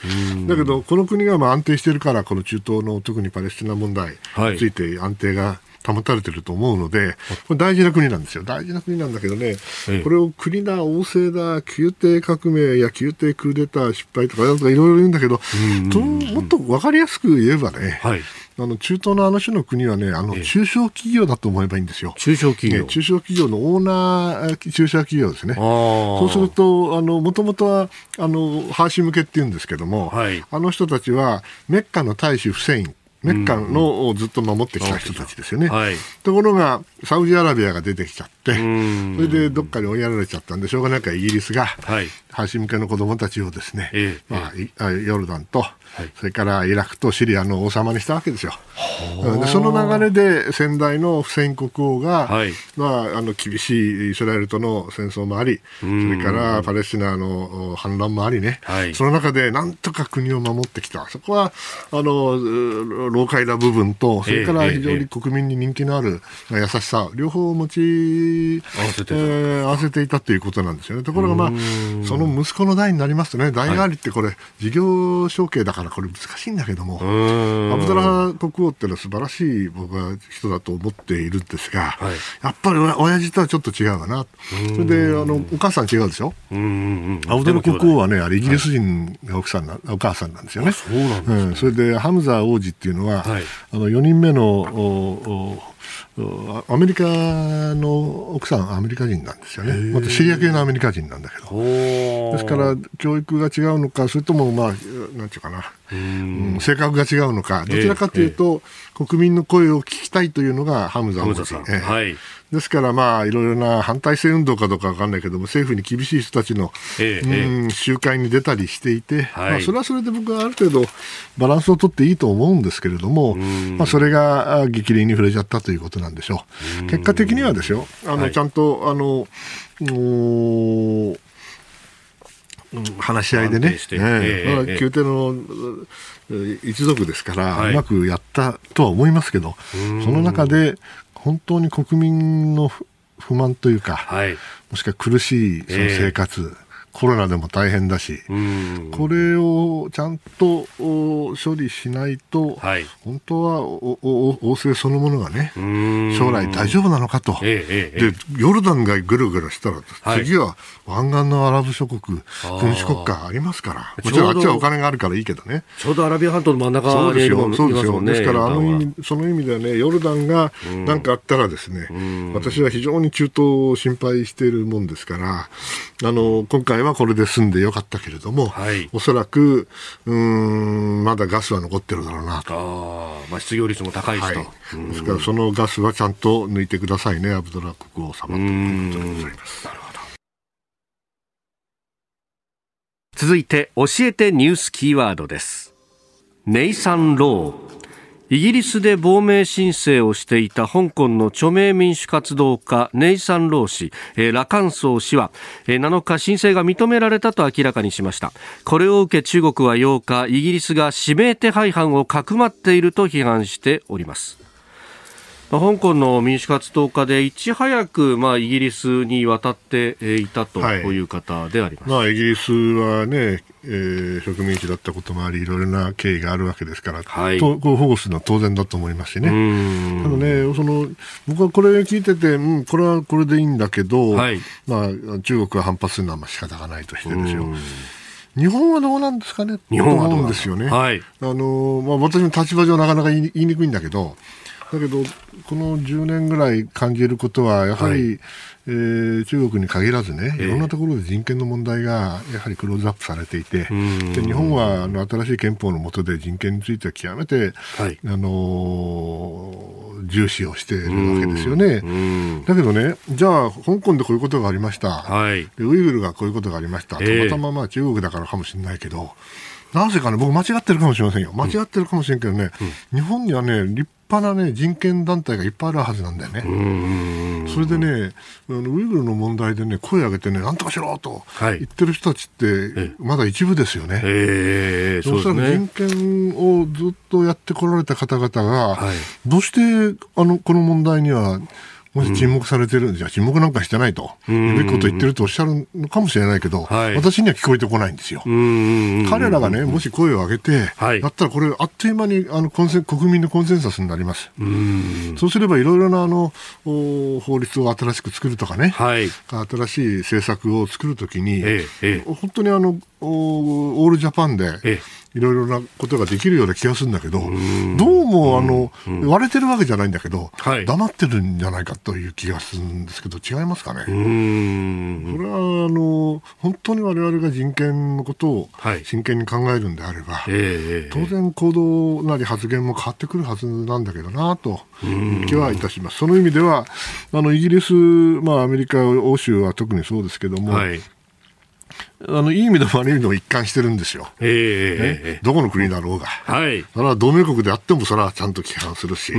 だけど、この国がまあ安定しているから、この中東の特にパレスチナ問題について安定が、保たれてると思うので、これ大事な国なんですよ。大事な国なんだけどね、これを国だ、王政だ、宮廷革命や宮廷クーデター失敗とか、いろいろ言うんだけど、ともっと分かりやすく言えばね、はい。あの中東のあの種の国はね、あの中小企業だと思えばいいんですよ。中小企業、ね、中小企業のオーナー、中小企業ですね。そうすると、あの、もともとは、あの、ハーシ向けって言うんですけども、はい、あの人たちは、メッカの大使フセインメッカのをずっと守ってきた人たちですよね。はい、ところが、サウジアラビアが出てきちゃって、それでどっかに追いやられちゃったんで、しょうがないからイギリスが、はい、ハシ向けの子供たちをですね、えー、まあ、ヨルダンと、はい、それからイラクとシリアの王様にしたわけですよ。でその流れで先代のフセイン国王が、はい、まあ、あの厳しいイスラエルとの戦争もあり、それからパレスチナの反乱もありね、はい、その中でなんとか国を守ってきた、そこはあの老快な部分と、それから非常に国民に人気のある優しさ、両方持ち合わせて,、えー、合わせていたということなんですよね。ところが、まあ、その息子の代になりますとね、代替わりってこれ、事業承継だからこれ難しいんだけども、アブドラ国王っていうのは素晴らしい僕は人だと思っているんですが、はい、やっぱり親父とはちょっと違うかな。それで、あの、お母さん違うでしょ？アブドラ国王はね、あれイギリス人が奥さんな、お母さんなんですよね。そうなんですね、うん、それで、ハムザ王子っていうのは、はい、あの、4人目のおおアメリカの奥さん、アメリカ人なんですよね、またシリア系のアメリカ人なんだけど、ですから教育が違うのか、それとも、まあ、なんていうかな、うん、性格が違うのか、どちらかというと、国民の声を聞きたいというのがハムザ王子、えはい、ですから、まあ、いろいろな反体制運動かどうかわかんないけども、政府に厳しい人たちの、えうん、集会に出たりしていて、はい、まあ、それはそれで僕はある程度バランスを取っていいと思うんですけれども、まあ、それが激励に触れちゃったということなんでしょう。結果的にはですよ、あの、はい、ちゃんと、あの、話し合いでね、ねえー、宮廷の一族ですから、はい、うまくやったとは思いますけど、その中で本当に国民の不満というか、はい、もしくは苦しいその生活、えー、コロナでも大変だし、これをちゃんと処理しないと、はい、本当は王政そのものがね、将来大丈夫なのかと、えー、でヨルダンがぐるぐるしたら、はい、次は湾岸のアラブ諸国、君主国家ありますから、もちろんあっちはお金があるからいいけどね。ちょうどアラビア半島の真ん中そうですよ、そうですよ。ですから、あの意味、その意味ではね、ヨルダンが何かあったらですね、私は非常に中東を心配しているもんですから、あの、今回はこれで済んでよかったけれども、はい、おそらく、うん、まだガスは残ってるだろうなと。あまあ、失業率も高いしと、はい、ですから、そのガスはちゃんと抜いてくださいね、アブドラ国王様ということでございます。なるほど。続いて、教えてニュースキーワードです。ネイサン・ロー。イギリスで亡命申請をしていた香港の著名民主活動家ネイサン・ロー氏、えー、ラカンソー氏は、えー、7日申請が認められたと明らかにしました。これを受け中国は8日イギリスが指名手配犯をかくまっていると批判しております。香港の民主活動家でいち早く、まあ、イギリスに渡っていたとい。う方であります、はい、まあ、イギリスはね、えー、植民地だったこともあり、いろいろな経緯があるわけですから、はい、とこう保護するのは当然だと思いますしね。ただね、その僕はこれ聞いてて、うん、これはこれでいいんだけど、はい、まあ、中国は反発するのは仕方がないとしてですよ。日本はどうなんですかね？日本はどうなんですよね。はい、あのまあ、私の立場上なかなか言いにくいんだけど、だけど、この10年ぐらい感じることは、やはり、はい。えー、中国に限らずね、いろんなところで人権の問題がやはりクローズアップされていて、で日本はあの新しい憲法の下で人権については極めて、はい、あのー、重視をしているわけですよね。だけどね、じゃあ、香港でこういうことがありました、はい、でウイグルがこういうことがありました、たまたままあ中国だからかもしれないけど、なぜかね、僕間違ってるかもしれませんよ。間違ってるかもしれんけどね、うん、日本にはね、立派なね、人権団体がいっぱいあるはずなんだよね。それでね、あのウイグルの問題でね、声を上げてね、なんとかしろと言ってる人たちって、まだ一部ですよね。えー、おそらく人権をずっとやってこられた方々が、はい、どうしてあのこの問題にはもし沈黙されてる。んじゃ、沈黙なんかしてないと、いうべきことを言ってるとおっしゃるのかもしれないけど、はい、私には聞こえてこないんですよ。彼らがね、もし声を上げて、はい、だったらこれ、あっという間にあのコンセ国民のコンセンサスになります。うそうすれば、いろいろなあの法律を新しく作るとかね、はい、新しい政策を作るときに、ええ、本当にあのオールジャパンで、ええいろいろなことができるような気がするんだけど、どうも、あの、割れてるわけじゃないんだけど、はい、黙ってるんじゃないかという気がするんですけど、違いますかね？これは、あの、本当に我々が人権のことを真剣に考えるんであれば、はい、当然行動なり発言も変わってくるはずなんだけどな、という気はいたします。その意味では、あの、イギリス、まあ、アメリカ、欧州は特にそうですけども、はいあのいい意味でも悪い意味でも一貫してるんですよ、えー。ね、どこの国だろうが、はい、それは同盟国であってもそれはちゃんと批判するし、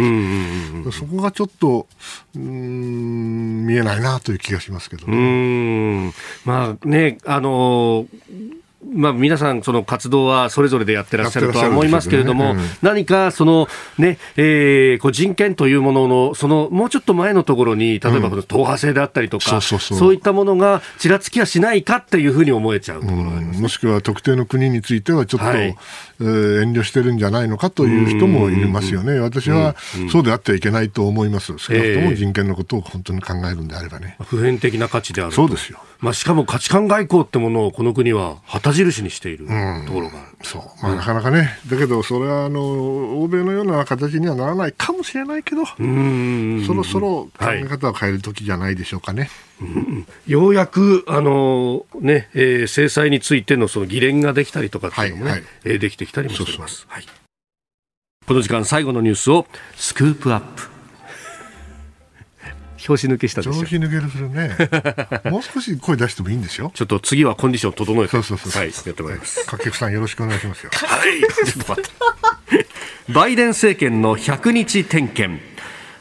そこがちょっとうん見えないなという気がしますけどね。まあねあのーまあ、皆さん、その活動はそれぞれでやってらっしゃるとは思いますけれども、ね。うん、何かその、ねえー、こう人権というものの、そのもうちょっと前のところに、例えば党派制であったりとか、そういったものがちらつきはしないかっていうふうに思えちゃうところがあります、うん、もしくは特定の国については、ちょっと、はい、えー、遠慮してるんじゃないのかという人もいますよね、私はそうであってはいけないと思います、少なくとも人権のことを本当に考え。るんであればね。普遍的な価値であるそうですよまあ、しかも価値観外交ってものをこの国は旗印にしているところがある、そう、まあ、なかなかね、だけど、それはあの欧米のような形にはならないかもしれないけど、そろそろ考え方を変える時じゃないでしょうかね。はい、ようやくあの、ねえー、制裁についてのその議連ができたりとかっていうのもね、はいはい、できてきたりもしています。はい、この時間最後のニュースをスクープアップ。拍子抜けしたでしょ拍子抜けるするね。もう少し声出してもいいんですよ。ちょっと次はコンディション整えて。そうそうそう。はいやってもらいます。掛布さんよろしくお願いしますよ。はい。ちょっと待って。バイデン政権の100日点検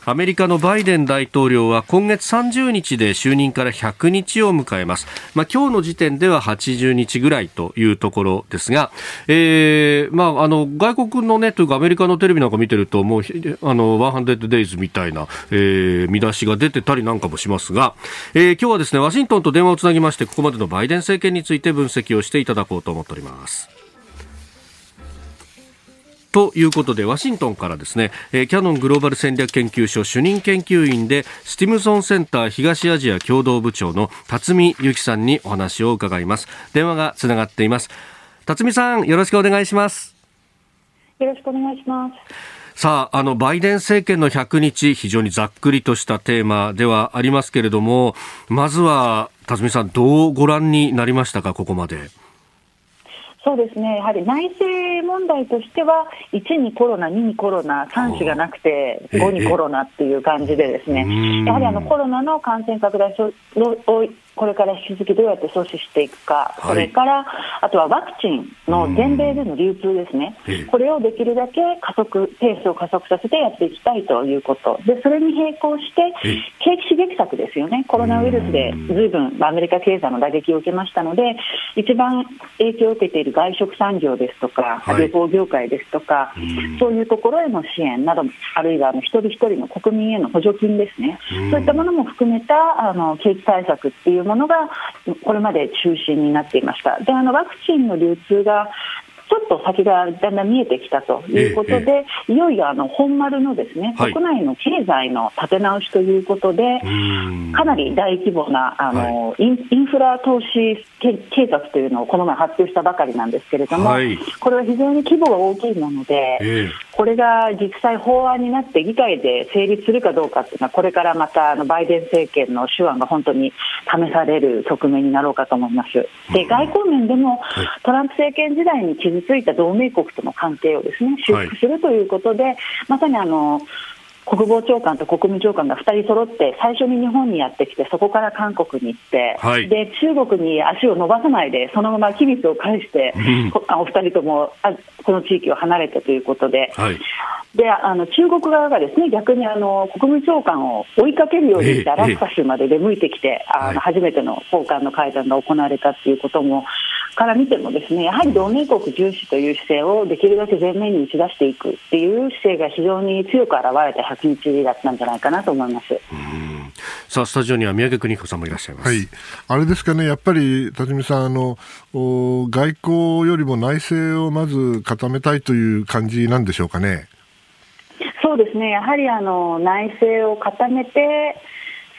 アメリカのバイデン大統領は今月30日で就任から100日を迎えます。まあ、今日の時点では80日ぐらいというところですが、えー、まあ、あの、外国のね、というかアメリカのテレビなんか見てると、もう、あの、100 days みたいな、えー、見出しが出てたりなんかもしますが、えー、今日はですね、ワシントンと電話をつなぎまして、ここまでのバイデン政権について分析をしていただこうと思っております。ということで、ワシントンからですね、えー、キャノングローバル戦略研究所主任研究員で、スティムソンセンター東アジア共同部長の辰巳由紀さんにお話を伺います。電話がつながっています。辰巳さん、よろしくお願いします。よろしくお願いします。さあ、あの、バイデン政権の100日、非常にざっくりとしたテーマではありますけれども、まずは、辰巳さん、どうご覧になりましたか、ここまで。そうですね、やはり内政問題としては、1にコロナ、2にコロナ、3子がなくて、5にコロナっていう感じで、ですね。やはりあのコロナの感染拡大をこれから引き続きどうやって阻止していくか、それから、あとはワクチンの全米での流通ですね、これをできるだけ加速、ペースを加速させてやっていきたいということ、でそれに並行して、景気刺激策ですよね、コロナウイルスでずいぶんアメリカ経済の打撃を受けましたので、一番影響を受けている外食産業ですとか、旅行業界ですとか、そういうところへの支援など、あるいはあの一人一人の国民への補助金ですね、そういったものも含めたあの景気対策っていういうものがこれまで中心になっていました。であのワクチンの流通がちょっと先がだんだん見えてきたということで、ええ、いよいよあの本丸のですね、はい、国内の経済の立て直しということで、かなり大規模なあの、はい、インフラ投資計画というのをこの前発表したばかりなんですけれども、はい、これは非常に規模が大きいもので、え、これが実際法案になって議会で成立するかどうかっていうのはこれからまたあのバイデン政権の手腕が本当に試される局面になろうかと思います。で外交面でもトランプ政権時代に傷ついた同盟国との関係をですね修復するということで、まさにあの国防長官と国務長官が2人揃って最初に日本にやってきてそこから韓国に行って、はい、で中国に足を伸ばさないでそのまま機密を返して、うん、お二人ともあこの地域を離れたということで。はい。であの中国側がですね逆にあの国務長官を追いかけるようにしてアラスカ州まで出向いてきて、あの初めての高官の会談が行われたということもから見てもですねやはり同盟国重視という姿勢をできるだけ前面に打ち出していくっていう姿勢が非常に強く表れた100日だったんじゃないかなと思います。さあスタジオには宮家邦彦さんもいらっしゃいます。はい、あれですかねやっぱり辰巳さんあの外交よりも内政をまず固めたいという感じなんでしょうかね。そうですねやはりあの内政を固めて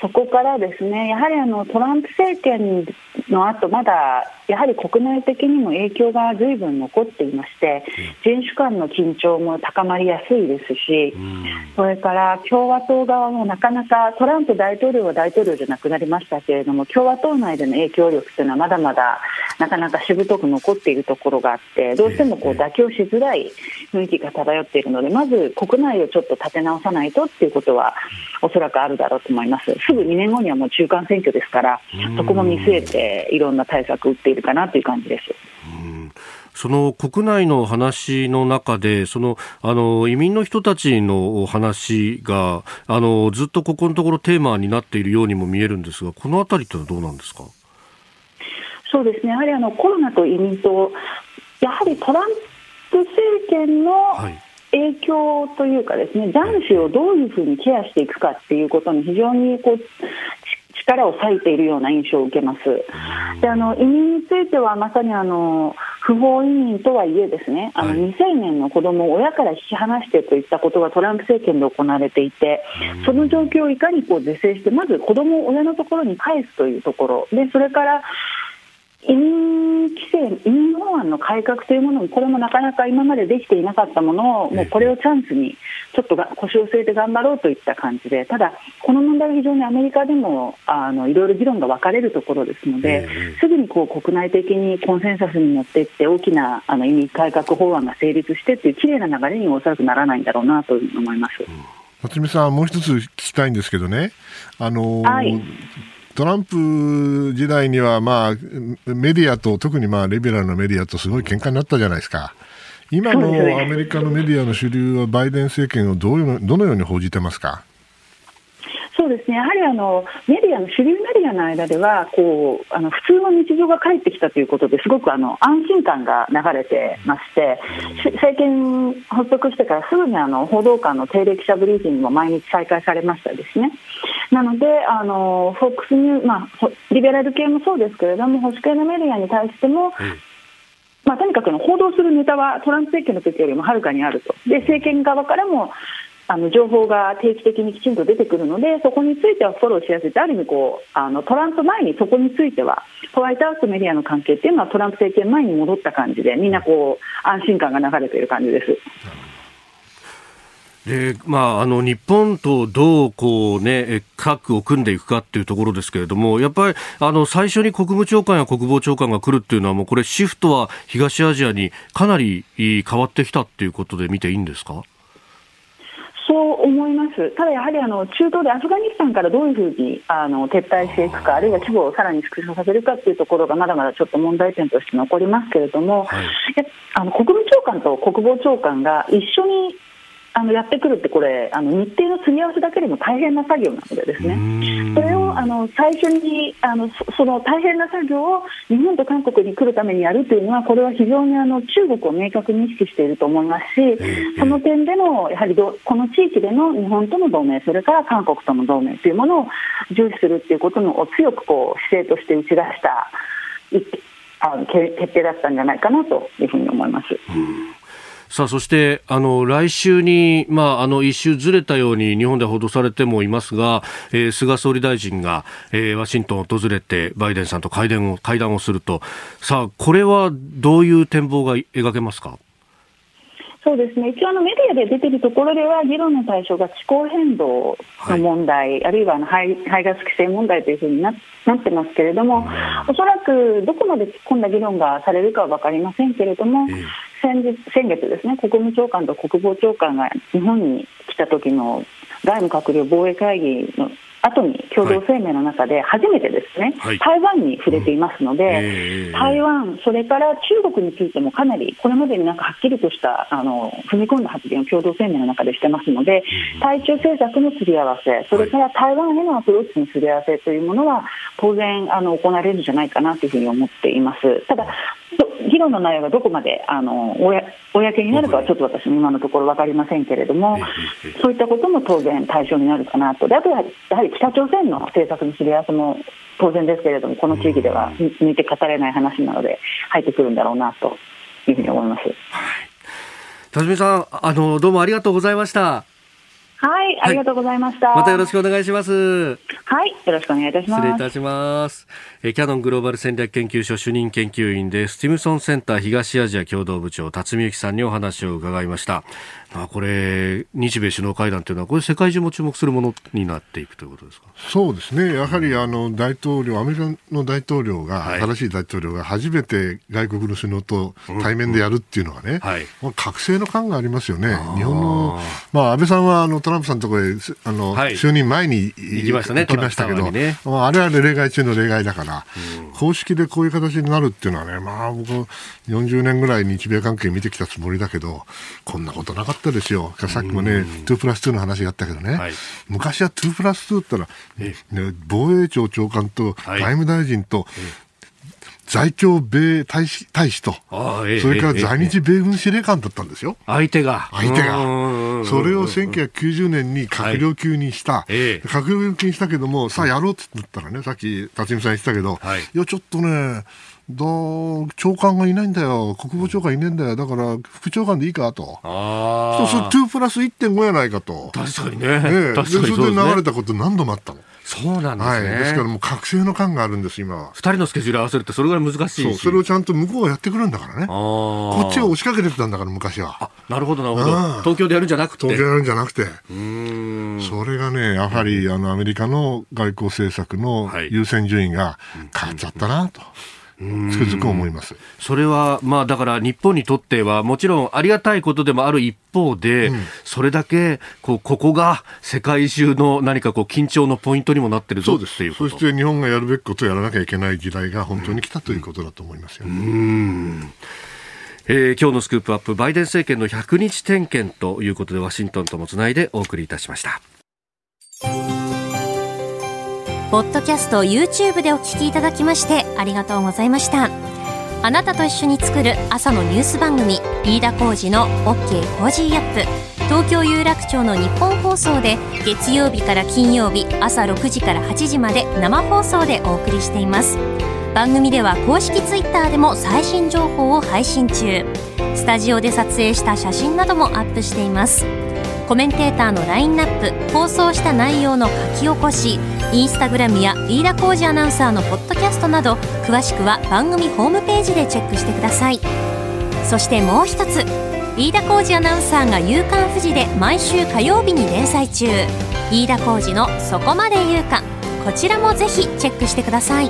そこからですねやはりあのトランプ政権の後まだやはり国内的にも影響が随分残っていまして人種間の緊張も高まりやすいですしそれから共和党側もなかなかトランプ大統領は大統領じゃなくなりましたけれども共和党内での影響力というのはまだまだなかなかしぶとく残っているところがあってどうしてもこう妥協しづらい雰囲気が漂っているのでまず国内をちょっと立て直さないとっていうことはおそらくあるだろうと思います。すぐ2年後にはもう中間選挙ですからそこも見据えていろんな対策を打っているかなという感じです。その国内の話の中で、そのあの移民の人たちの話があのずっとここのところテーマになっているようにも見えるんですが、このあたりというのはどうなんですか？そうですね。やはりあのコロナと移民とやはりトランプ政権の影響というかですね、男子をどういうふうにケアしていくかっていうことに非常にこう力を割いているような印象を受けます。であの移民についてはまさにあの不法移民とはいえですねあの、未成年の子供を親から引き離してといったことがトランプ政権で行われていてその状況をいかにこう是正してまず子供を親のところに返すというところ。でそれから移民規制、移民法案の改革というものも、これもなかなか今までできていなかったものを、もうこれをチャンスに、ちょっと腰を据えて頑張ろうといった感じで、ただ、この問題は非常にアメリカでもあのいろいろ議論が分かれるところですので、すぐにこう国内的にコンセンサスに乗っていって、大きなあの移民改革法案が成立してという綺麗な流れにおそらくならないんだろうなと思います。辰巳さん、もう一つ聞きたいんですけどね、あのーはいトランプ時代には、まあ、メディアと、特にまあレベラルのメディアとすごい喧嘩になったじゃないですか。今のアメリカのメディアの主流は、バイデン政権をどういうどのように報じてますか？そうですね。やはりあのメディアの主流メディアの間ではこうあの普通の日常が帰ってきたということですごくあの安心感が流れてまして政権発足してからすぐにあの報道官の定例記者ブリーフィングも毎日再開されましたですね。なのであのフォックスニュー、まあ、リベラル系もそうですけれども保守系のメディアに対しても、まあ、とにかくの報道するネタはトランプ政権の時よりもはるかにあると。で政権側からもあの情報が定期的にきちんと出てくるのでそこについてはフォローしやすいある意味こうあのトランプ前にそこについてはホワイトハウスメディアの関係っていうのはトランプ政権前に戻った感じでみんなこう安心感が流れている感じです。でまあ、あの日本とどうこう、ね、核を組んでいくかっていうところですけれども、やっぱりあの最初に国務長官や国防長官が来るっていうのは、もうこれ、シフトは東アジアにかなり変わってきたっていうことで見ていいんですか？そう思います、ただやはりあの中東でアフガニスタンからどういうふうにあの撤退していくか、あるいは規模をさらに縮小させるかというところがまだまだちょっと問題点として残りますけれども、はい、あの国務長官と国防長官が一緒にあのやってくるってこれあの日程の積み合わせだけでも大変な作業なのでですね。それをあの最初にあのその大変な作業を日本と韓国に来るためにやるというのはこれは非常にあの中国を明確に意識していると思いますしその点でのやはりどこの地域での日本との同盟それから韓国との同盟というものを重視するということを強くこう姿勢として打ち出したあの決定だったんじゃないかなというふうに思います。さあ、そして、あの、来週に、まあ、あの、一周ずれたように日本で報道されてもいますが、えー、菅総理大臣が、えー、ワシントンを訪れて、バイデンさんと会談を、会談をすると、さあ、これはどういう展望が描けますか？そうですね。一応あのメディアで出てるところでは議論の対象が気候変動の問題、はい、あるいはあの排排ガス規制問題というふうにななってますけれども、おそらくどこまで突っ込んだ議論がされるかは分かりませんけれども、えー、先日先月ですね国務長官と国防長官が日本に来た時の外務閣僚防衛会議の後に共同声明の中で初めてですね、はい、台湾に触れていますので、うんえー、台湾、それから中国についてもかなりこれまでになんかはっきりとしたあの踏み込んだ発言を共同声明の中でしてますので、うん、対中政策のすり合わせ、それから台湾へのアプローチのすり合わせというものは当然あの行われるんじゃないかなというふうに思っています。ただ議論の内容がどこまであの公になるかはちょっと私も今のところ分かりませんけれども、そういったことも当然対象になるかなと、であとはやはり北朝鮮の政策のすり合わせも当然ですけれども、この地域では抜いて語れない話なので、入ってくるんだろうなというふうに思います。はい、田島さんあの、どうもありがとうございました。はい、ありがとうございました、またよろしくお願いします。はい、よろしくお願いいたします。失礼いたします。えキャノングローバル戦略研究所主任研究員でスティムソンセンター東アジア共同部長辰巳由紀さんにお話を伺いました。まあ、これ、日米首脳会談というのは、これ、世界中も注目するものになっていくということですか？そうですね、やはりあの大統領、アメリカの大統領が、はい、新しい大統領が初めて外国の首脳と対面でやるっていうのはね、うんはい、覚醒の感がありますよね、日本の、まあ、安倍さんはあのトランプさんのところへあの、はい、就任前に行きましたね、ましたけど、ね、まあ、あれは例外中の例外だから、うん、公式でこういう形になるっていうのはね、まあ、僕、40年ぐらい日米関係見てきたつもりだけど、こんなことなかったですよ。っきもね、2プラス2の話があったけどね、はい、昔は2プラス2って言ったら、ね、防衛庁長官と外務大臣と、在京米大使大使と、それから在日米軍司令官だったんですよ。相手が。相手が。それを1990年に閣僚級にした。閣僚級にしたけども、さあやろうって言ったらね、さっき辰巳さん言ってたけど、い。や、ちょっとね、だ長官がいないんだよ、国防長官いないんだよ、だから副長官でいいかと、あそう2プラス1.5やないかと、確かにね、ね確かにそれで流れたこと何度もあったの。そうなんですね、はい、ですからもう覚醒の感があるんです、今は。2人のスケジュール合わせるって、それぐらい難しいそう。それをちゃんと向こうがやってくるんだからね、こっちを押しかけてたんだから、昔は。あなるほど、なるほど、東京でやるんじゃなくて。東京でやるんじゃなくて、うん。それがね、やはりあのアメリカの外交政策の優先順位が変わっちゃったなと。つくづく思います。それは、まあ、だから日本にとってはもちろんありがたいことでもある一方で、うん、それだけこうここが世界中の何かこう緊張のポイントにもなってるぞっていうそして日本がやるべきことをやらなきゃいけない時代が本当に来たということだと思いますよ、ね。うん。えー、今日のスクープアップバイデン政権の100日点検ということでワシントンともつないでお送りいたしました。ポッドキャスト YouTube でお聞きいただきましてありがとうございました。あなたと一緒に作る朝のニュース番組飯田浩二の OK Cozy Up。東京有楽町のニッポン放送で月曜日から金曜日朝6時から8時まで生放送でお送りしています。番組では公式 Twitter でも最新情報を配信中。スタジオで撮影した写真などもアップしています。コメンテーターのラインナップ放送した内容の書き起こしインスタグラムや飯田浩二アナウンサーのポッドキャストなど詳しくは番組ホームページでチェックしてください。そしてもう一つ飯田浩二アナウンサーが「夕刊富士」で毎週火曜日に連載中。飯田浩二の「そこまで言うか」こちらもぜひチェックしてください。